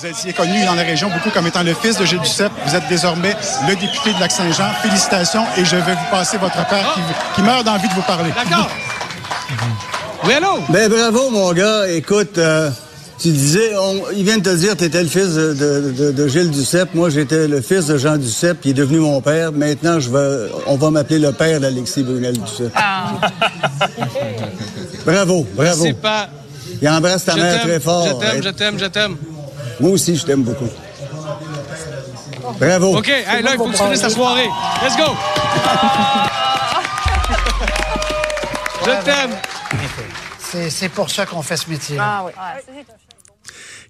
Vous étiez connu dans la région beaucoup comme étant le fils de Gilles Duceppe. Vous êtes désormais le député de Lac-Saint-Jean. Félicitations et je vais vous passer votre père qui, qui meurt d'envie de vous parler. D'accord. Oui, allô? Ben bravo, mon gars. Écoute, euh, tu disais, on, ils viennent te dire que tu étais le fils de, de, de, de Gilles Duceppe. Moi, j'étais le fils de Jean Duceppe, qui est devenu mon père. Maintenant, je vais, on va m'appeler le père d'Alexis Brunel Duceppe. bravo, bravo. C'est pas. Il embrasse ta Je mère très fort. Je t'aime, je t'aime, je t'aime. Moi aussi, je t'aime beaucoup. Bravo. OK, hey, là, il faut que tu finisses ta soirée. Let's go! je t'aime. C'est pour ça qu'on fait ce métier. Ah oui.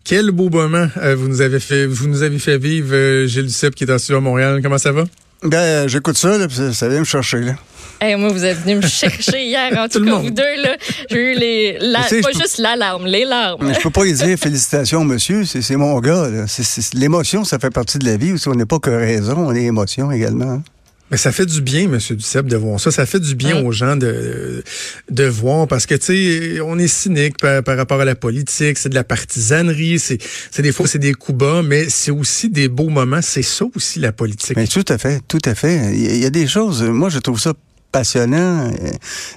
Quel beau moment euh, vous nous avez fait, vous nous avez fait vivre, euh, Gilles Duceppe qui est en studio à Montréal. Comment ça va? Ben, j'écoute ça, là, puis ça, ça vient me chercher, là. Hey, moi, vous êtes venu me chercher hier. En tout, cas, monde. vous deux, là, j'ai eu les. la- sais, pas peux- juste l'alarme, les larmes. Je peux pas lui dire félicitations, monsieur. C'est c'est mon gars. là. C'est- c'est- L'émotion, ça fait partie de la vie. Aussi, on n'est pas que raison, on est émotion également. hein. Mais ça fait du bien, Monsieur Duceppe, de voir ça. Ça fait du bien aux gens de, de voir parce que, tu sais, on est cynique par, par rapport à la politique. C'est de la partisanerie. C'est c'est des fois, c'est des coups bas, mais c'est aussi des beaux moments. C'est ça aussi, la politique. Mais tout à fait, tout à fait. Il y a- y des choses, moi je trouve ça passionnant, euh,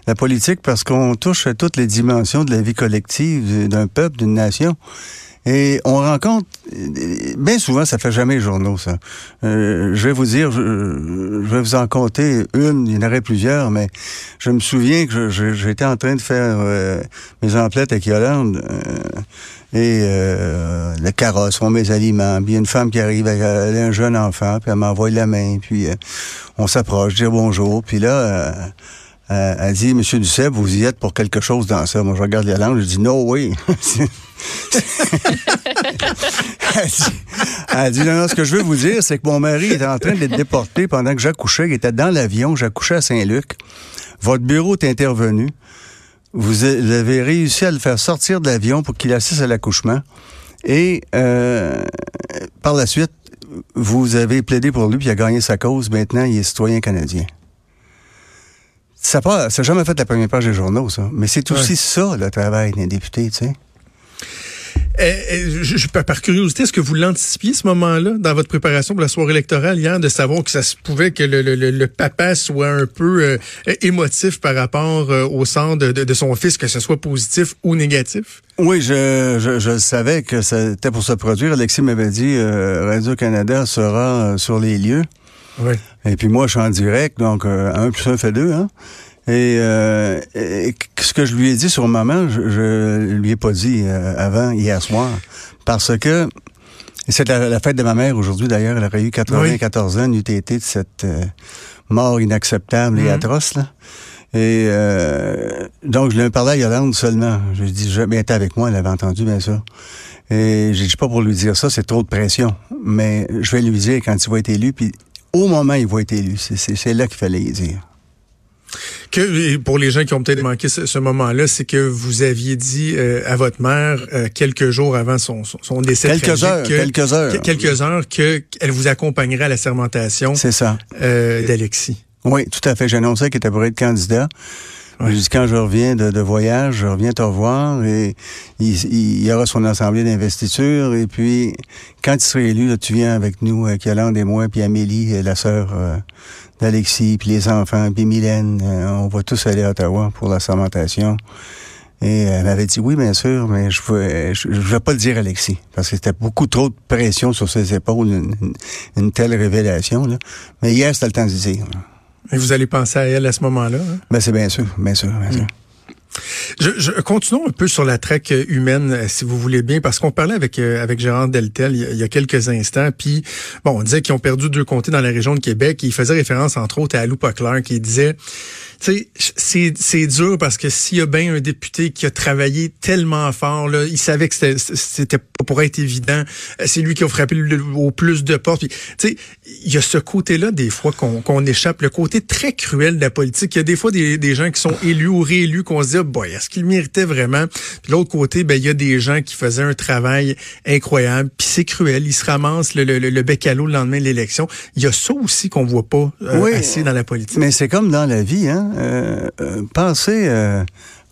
la politique, parce qu'on touche à toutes les dimensions de la vie collective d'un peuple, d'une nation. Et on rencontre, euh, bien souvent, ça fait jamais journaux, ça. Euh, je vais vous dire, je, je vais vous en compter une, il y en aurait plusieurs, mais je me souviens que j'étais en train de faire euh, mes emplettes avec Yolande. euh, et euh, le carrosse, on mes aliments. Puis il y a une femme qui arrive, avec un jeune enfant, puis elle m'envoie la main, puis euh, on s'approche, dire bonjour. Puis là, euh, elle dit, Monsieur Duceppe, vous y êtes pour quelque chose dans ça. Moi, je regarde la langue, je dis, no way. elle, dit, elle dit, non, non, ce que je veux vous dire, c'est que mon mari était en train d'être déporté pendant que j'accouchais. Il était dans l'avion, j'accouchais à Saint-Luc. Votre bureau est intervenu. Vous avez réussi à le faire sortir de l'avion pour qu'il assiste à l'accouchement. Et euh, par la suite, vous avez plaidé pour lui, puis il a gagné sa cause. Maintenant, il est citoyen canadien. Ça n'a jamais fait la première page des journaux, ça. Mais c'est aussi ça, le travail d'un député, tu sais. Euh, euh, je, je- par curiosité, est-ce que vous l'anticipiez ce moment-là dans votre préparation pour la soirée électorale hier, de savoir que ça se pouvait que le, le- le- papa soit un peu euh, émotif par rapport euh, au sort de, de- de son fils, que ce soit positif ou négatif? Oui, je, je, je savais que c'était pour se produire. Alexis m'avait dit euh, Radio-Canada sera sur les lieux. Oui. Et puis moi, je suis en direct, donc euh, un plus un fait deux. Hein? Et, euh, et ce que je lui ai dit sur le moment, je, je lui ai pas dit euh, avant, hier soir, parce que c'est la, la fête de ma mère aujourd'hui, d'ailleurs. Elle aurait eu 94 ans, eût été de cette euh, mort inacceptable et atroce. Là. Et euh, donc, je lui ai parlé à Yolande seulement. Je lui ai dit, je, bien, t'es avec moi, elle avait entendu, bien sûr. Et j'ai dit pas pour lui dire ça, c'est trop de pression. Mais je vais lui dire quand il va être élu, puis au moment où il va être élu, c'est- là qu'il fallait y dire. Que pour les gens qui ont peut-être manqué ce, ce moment-là, c'est que vous aviez dit euh, à votre mère euh, quelques jours avant son, son, son décès Quelques heures, que- quelques heures. que- quelques heures que qu'elle vous accompagnerait à la sermentation C'est ça. euh, d'Alexis. Oui, tout à fait. Annoncé qu'il était pour être candidat. Dit, quand je reviens de, de voyage, je reviens te revoir et il, il y aura son assemblée d'investiture. Et puis, quand il sera élu, là, tu viens avec nous, avec Yolande et moi, puis Amélie, euh, la sœur euh, d'Alexis, puis les enfants, puis Mylène. euh, on va tous aller à Ottawa pour la sermentation. Et elle m'avait dit oui, bien sûr, mais je ne je, vais pas le dire à Alexis, parce que c'était beaucoup trop de pression sur ses épaules, une, une- telle révélation. Là. Mais hier, c'était le temps de dire. Et vous allez penser à elle à ce moment-là. hein? Ben, c'est bien sûr, bien sûr, bien sûr. Je, je continuons un peu sur la traque humaine, euh, si vous voulez bien, parce qu'on parlait avec euh, avec Gérard Deltel il y, a, il y a quelques instants, puis bon, on disait qu'ils ont perdu deux comtés dans la région de Québec. Et il faisait référence entre autres à Lou Pockler, qui disait, tu sais, c'est c'est dur parce que s'il y a bien un député qui a travaillé tellement fort, là, il savait que c'était c'était pas pour être évident. Euh, C'est lui qui a frappé le- au plus de portes. Tu sais, il y a ce côté-là des fois qu'on qu'on échappe, le côté très cruel de la politique. Il y a des fois des, des gens qui sont élus ou réélus qu'on se dit, boy, est-ce qu'ils méritaient vraiment? Puis l'autre côté, ben il y a des gens qui faisaient un travail incroyable. Puis c'est cruel, ils se ramassent le, le, le- le bec à l'eau le lendemain de l'élection. Il y a ça aussi qu'on voit pas euh, Oui. assez dans la politique. Mais c'est comme dans la vie, hein. Euh, euh, pensez euh,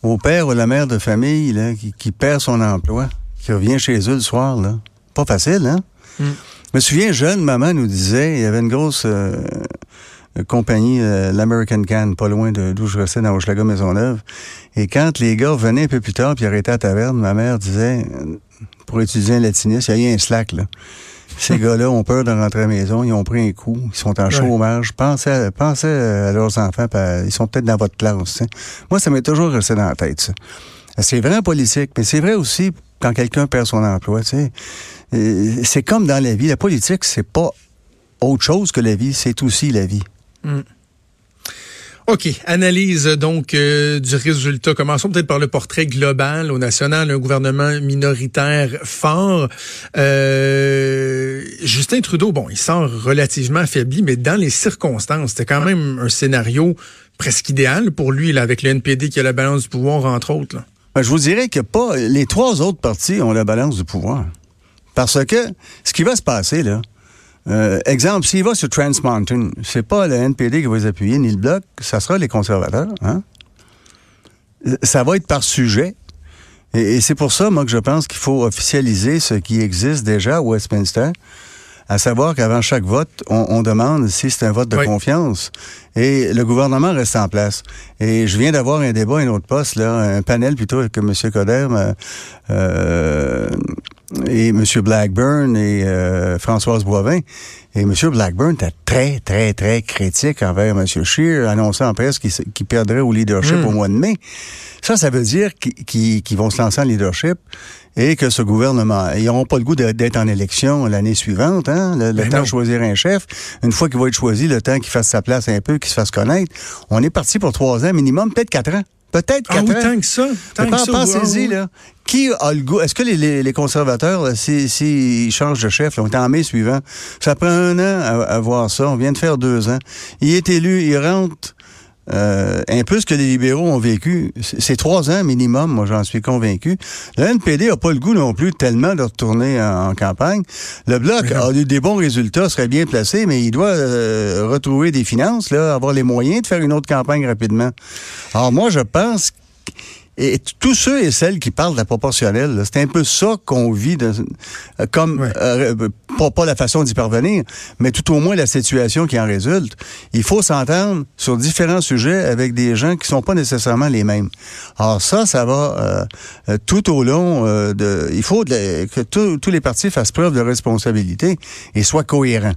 au père ou la mère de famille là, qui, qui perd son emploi, qui revient chez eux le soir, là. pas facile, hein? Je me souviens, jeune, maman nous disait, il y avait une grosse euh, compagnie, l'American Can, pas loin de d'où je restais, dans Hochelaga Maisonneuve. Et quand les gars venaient un peu plus tard, puis arrêtaient à la taverne, ma mère disait, pour étudier un latiniste, il y a eu un slack, là. Ces gars-là ont peur de rentrer à la maison, ils ont pris un coup, ils sont en chômage. Pensez à, pensez à leurs enfants, ils sont peut-être dans votre classe. Moi, ça m'est toujours resté dans la tête, ça. C'est vrai en politique, mais c'est vrai aussi quand quelqu'un perd son emploi. tu sais. Euh, C'est comme dans la vie. La politique, c'est pas autre chose que la vie, c'est aussi la vie. OK. Analyse donc euh, du résultat. Commençons peut-être par le portrait global au national, un gouvernement minoritaire fort. Euh, Justin Trudeau, bon, il sort relativement affaibli, mais dans les circonstances, c'était quand même un scénario presque idéal pour lui, là, avec le NPD qui a la balance du pouvoir, entre autres. là. Ben, je vous dirais que pas les trois autres partis ont la balance du pouvoir. Parce que ce qui va se passer, là, euh, exemple, s'il va sur Trans Mountain, c'est pas le NPD qui va les appuyer, ni le Bloc, ça sera les conservateurs. Hein? Ça va être par sujet. Et, et c'est pour ça, moi, que je pense qu'il faut officialiser ce qui existe déjà à Westminster, à savoir qu'avant chaque vote, on, on demande si c'est un vote de Oui. confiance. Et le gouvernement reste en place. Et je viens d'avoir un débat à un autre poste, là, un panel plutôt avec M. Coder euh, euh, et M. Blackburn et euh, Françoise Boivin. Et M. Blackburn était très, très, très critique envers M. Scheer, annonçant en presse qu'il perdrait au leadership au mois de mai. Ça, ça veut dire qu'ils vont se lancer en leadership et que ce gouvernement, ils n'auront pas le goût d'être en élection l'année suivante. Hein? Le, le Ben temps non. de choisir un chef, une fois qu'il va être choisi, le temps qu'il fasse sa place un peu, qu'il se fasse connaître, on est parti pour trois ans minimum, peut-être quatre ans. Peut-être Ah quatre oui, tant que ça. Tant que ça, Pensez-y, là. Qui a le goût? Est-ce que les, les- les conservateurs, si- s'ils changent de chef, là, on est en mai suivant, ça prend un an à, à voir ça. On vient de faire deux ans. Il est élu, il rentre euh, un peu ce que les libéraux ont vécu. C'est trois ans minimum, moi j'en suis convaincu. Le NPD a pas le goût non plus tellement de retourner en, en campagne. Le Bloc a eu des bons résultats, serait bien placé, mais il doit euh, retrouver des finances, là, avoir les moyens de faire une autre campagne rapidement. Alors moi, je pense et tous ceux et celles qui parlent de la proportionnelle, c'est un peu ça qu'on vit, de- euh, comme Ouais. euh, pas, pas la façon d'y parvenir, mais tout au moins la situation qui en résulte. Il faut s'entendre sur différents sujets avec des gens qui sont pas nécessairement les mêmes. Alors ça, ça va euh, tout au long euh, de. Il faut de que tous les partis fassent preuve de responsabilité et soient cohérents.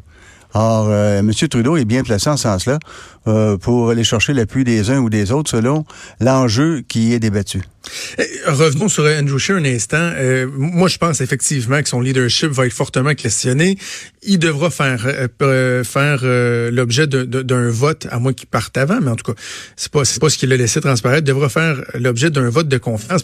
Or, euh, M. Trudeau est bien placé en ce sens-là euh, pour aller chercher l'appui des uns ou des autres selon l'enjeu qui est débattu. Eh, Revenons sur Andrew Scheer un instant. Euh, moi, je pense effectivement que son leadership va être fortement questionné. Il devra faire euh, euh, faire euh, l'objet d'un vote, à moins qu'il parte avant, mais en tout cas, c'est pas c'est pas ce qu'il a laissé transparaître. Devra faire l'objet d'un vote de confiance.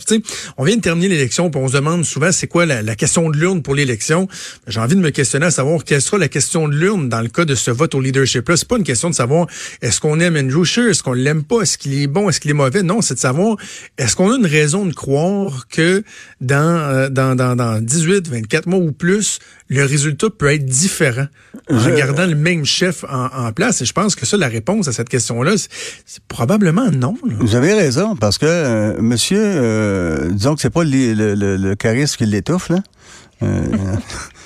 On vient de terminer l'élection, puis on se demande souvent c'est quoi la, la question de l'urne pour l'élection. J'ai envie de me questionner à savoir quelle sera la question de l'urne dans le cas de ce vote au leadership. Là, c'est pas une question de savoir est-ce qu'on aime Andrew Scheer, est-ce qu'on l'aime pas, est-ce qu'il est bon, est-ce qu'il est mauvais? Non, c'est de savoir est-ce qu'on a une raison de croire que dans, euh, dans, dans, dans 18, 24 mois ou plus, le résultat peut être différent en Je- gardant le même chef en, en place? Et je pense que ça, la réponse à cette question-là, c'est c'est probablement non. là. Vous avez raison, parce que euh, monsieur, euh, disons que c'est pas le, le, le, le charisme qui l'étouffe, là. Euh,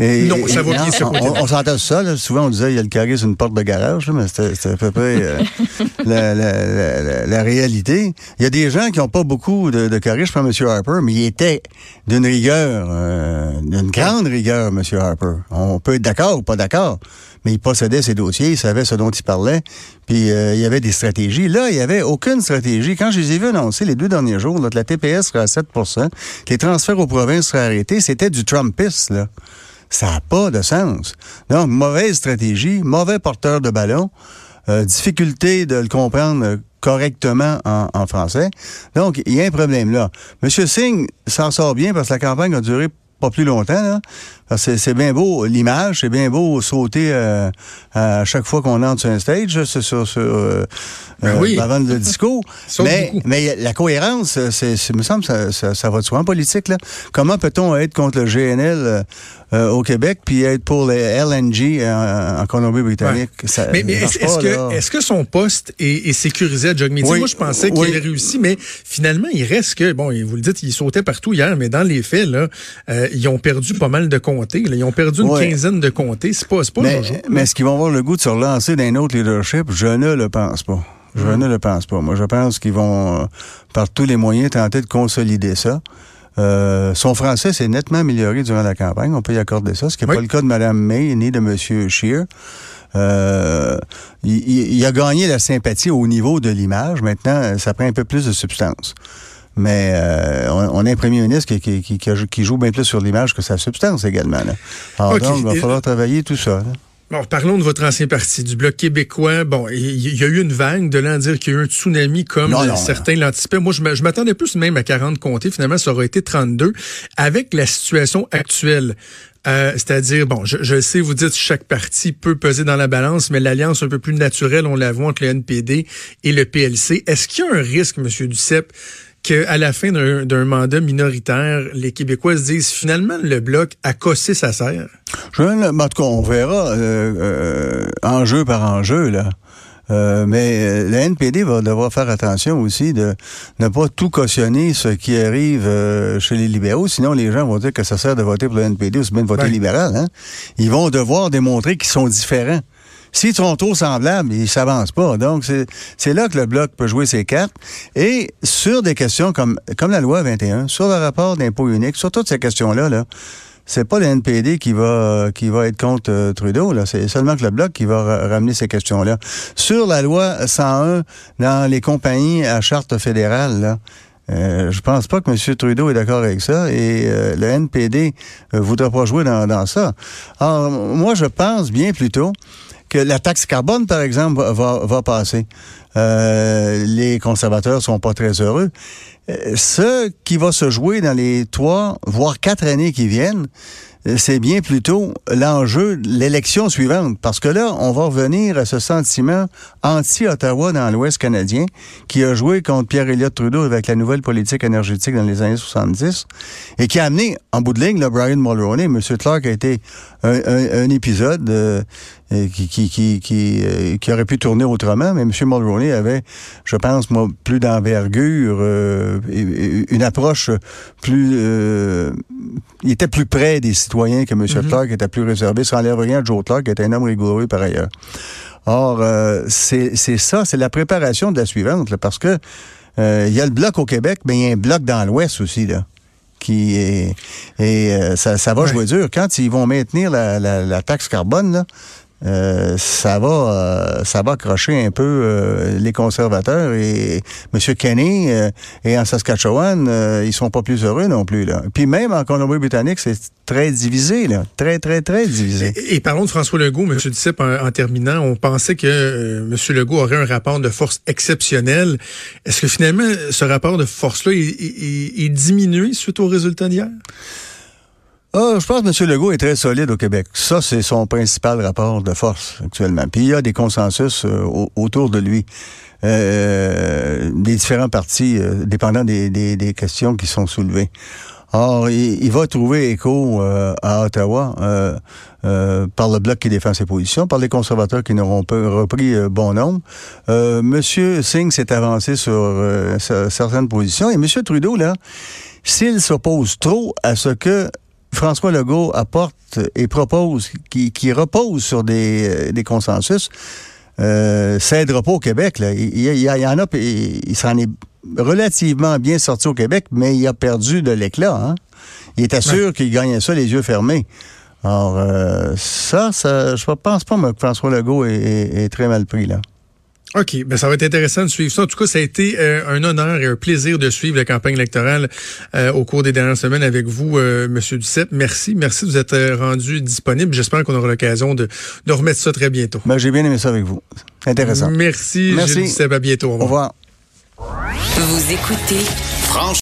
et- Non, ça va bien on, on, on s'entend sur ça, là. Souvent, on disait il y a le charisme une porte de garage, là, mais c'était à peu près euh, la, la, la, la- la réalité. Il y a des gens qui n'ont pas beaucoup de, de charisme comme M. Harper, mais il était d'une rigueur, euh, d'une grande rigueur, M. Harper. On peut être d'accord ou pas d'accord, mais il possédait ses dossiers, il savait ce dont il parlait, puis euh, il y avait des stratégies. Là, il n'y avait aucune stratégie. Quand je les ai vus annoncer les deux derniers jours, là, que la TPS sera à 7 que les transferts aux provinces seraient arrêtés, c'était du Trumpiste, là. Ça n'a pas de sens. Donc, mauvaise stratégie, mauvais porteur de ballon, euh, difficulté de le comprendre correctement en, en français. Donc, il y a un problème là. Monsieur Singh s'en sort bien parce que la campagne a duré pas plus longtemps. Là. C'est c'est bien beau l'image, c'est bien beau sauter euh, à chaque fois qu'on entre sur un stage, c'est sur, sur euh, Ben euh, oui. avant le discours. Mais, mais la cohérence, c'est, c'est- me semble, ça, ça, ça va de soi en politique. Là. Comment peut-on être contre le GNL euh, euh, au Québec puis être pour les LNG en, en Colombie-Britannique? Mais, mais est-ce que, est-ce que son poste est, est sécurisé à Jogmeeting? Oui. Moi, je pensais qu'il Oui. avait réussi, mais finalement, il reste que, bon, vous le dites, il sautait partout hier, mais dans les faits, là, euh, ils ont perdu pas mal de comtés. là. Ils ont perdu une Ouais. quinzaine de comtés. C'est pas, c'est pas Mais, mais est-ce qu'ils vont avoir le goût de se relancer d'un autre leadership? Je ne le pense pas. Je Hmm. ne le pense pas. Moi, je pense qu'ils vont, euh, par tous les moyens, tenter de consolider ça. Euh, son français s'est nettement amélioré durant la campagne. On peut y accorder ça. Ce qui n'est Oui. pas le cas de Mme May ni de M. Scheer. Euh, il, il- a gagné la sympathie au niveau de l'image. Maintenant, ça prend un peu plus de substance. Mais euh, on, on a un premier ministre qui, qui, qui- qui joue bien plus sur l'image que sa substance également. Là. Alors donc, il va falloir travailler tout ça. là. Bon, parlons de votre ancien parti, du Bloc québécois. Bon, il y a eu une vague de là à dire qu'il y a eu un tsunami comme Non, euh, non, certains l'anticipaient. Moi, je m'a- je m'attendais plus même à 40 comtés. Finalement, ça aurait été 32. Avec la situation actuelle, euh, c'est-à-dire, bon, je, je sais, vous dites chaque parti peut peser dans la balance, mais l'alliance un peu plus naturelle, on la voit entre le NPD et le PLC. Est-ce qu'il y a un risque, Monsieur Duceppe, qu'à la fin d'un mandat minoritaire, les Québécois se disent finalement le Bloc a cossé sa serre? Je, en tout cas, on verra euh, euh, enjeu par enjeu, là. Euh, mais euh, le NPD va devoir faire attention aussi de ne pas tout cautionner ce qui arrive euh, chez les libéraux. Sinon, les gens vont dire que ça sert de voter pour le NPD ou c'est bien de voter Ouais. libéral. Hein? Ils vont devoir démontrer qu'ils sont différents. S'ils sont trop semblables, ils s'avancent pas. Donc, c'est là que le Bloc peut jouer ses cartes. Et sur des questions comme, la loi 21, sur le rapport d'impôt unique, sur toutes ces questions-là, là, c'est pas le NPD qui va qui va être contre euh, Trudeau c'est seulement que le bloc qui va ra- ramener ces questions-là. Sur la loi 101 dans les compagnies à charte fédérale là, euh, je pense pas que M. Trudeau est d'accord avec ça et euh, le NPD euh, voudra pas jouer dans, dans ça. Alors, moi, je pense bien plutôt que la taxe carbone, par exemple, va, va, passer. Euh, les conservateurs sont pas très heureux. Euh, ce qui va se jouer dans les trois, voire quatre années qui viennent, euh, c'est bien plutôt l'enjeu de l'élection suivante. Parce que là, on va revenir à ce sentiment anti-Ottawa dans l'Ouest canadien qui a joué contre Pierre-Éliott Trudeau avec la nouvelle politique énergétique dans les années 70 et qui a amené, en bout de ligne, le Brian Mulroney. M. Clark a été un, un- un épisode euh, qui, qui, qui, qui, euh, qui aurait pu tourner autrement, mais M. Mulroney avait, je pense, moi, plus d'envergure, euh, une approche plus... euh, il était plus près des citoyens que M. Clark était plus réservé. Ça enlève rien Joe Clark, qui était un homme rigoureux par ailleurs. Or, euh, c'est c'est ça, c'est la préparation de la suivante, là, parce que euh, il y a le bloc au Québec, mais il y a un bloc dans l'Ouest aussi, là qui est et euh, ça, ça va jouer dur. Quand ils vont maintenir la, la, la taxe carbone, là, euh, ça va euh, ça va accrocher un peu euh, les conservateurs et M. Kenny euh, et en Saskatchewan, euh, ils sont pas plus heureux non plus. Là. Puis même en Colombie-Britannique, c'est très divisé, là. Très, très, très divisé. Et, parlons de François Legault, M. Duceppe, en, terminant. On pensait que M. Legault aurait un rapport de force exceptionnel. Est-ce que finalement, ce rapport de force-là est, est- est diminué suite aux résultats d'hier? Ah, je pense que M. Legault est très solide au Québec. Ça, c'est son principal rapport de force actuellement. Puis il y a des consensus euh, au- autour de lui. Euh, des différents partis, euh, dépendant des, des, des questions qui sont soulevées. Or, il, il va trouver écho euh, à Ottawa euh, par le bloc qui défend ses positions, par les conservateurs qui n'auront pas repris bon nombre. Monsieur Singh s'est avancé sur cer- certaines positions et Monsieur Trudeau là, s'il s'oppose trop à ce que François Legault apporte et propose, qui, qui repose sur des, euh, des consensus, euh, ça aidera pas au Québec. Là. Il, il y, il en a, puis il s'en est relativement bien sorti au Québec, mais il a perdu de l'éclat. Hein? Il était sûr qu'il gagnait ça les yeux fermés. Alors, euh, ça, ça, je pense pas moi, que François Legault est, est- est très mal pris, là. OK, ben ça va être intéressant de suivre ça. En tout cas, ça a été euh, un honneur et un plaisir de suivre la campagne électorale euh, au cours des dernières semaines avec vous, euh, Monsieur Duceppe. Merci, merci de vous être euh, rendu disponible. J'espère qu'on aura l'occasion de, de remettre ça très bientôt. Ben, j'ai bien aimé ça avec vous. Intéressant. Merci, Merci. Gilles Duceppe. À bientôt. Au Au revoir. revoir. Vous écoutez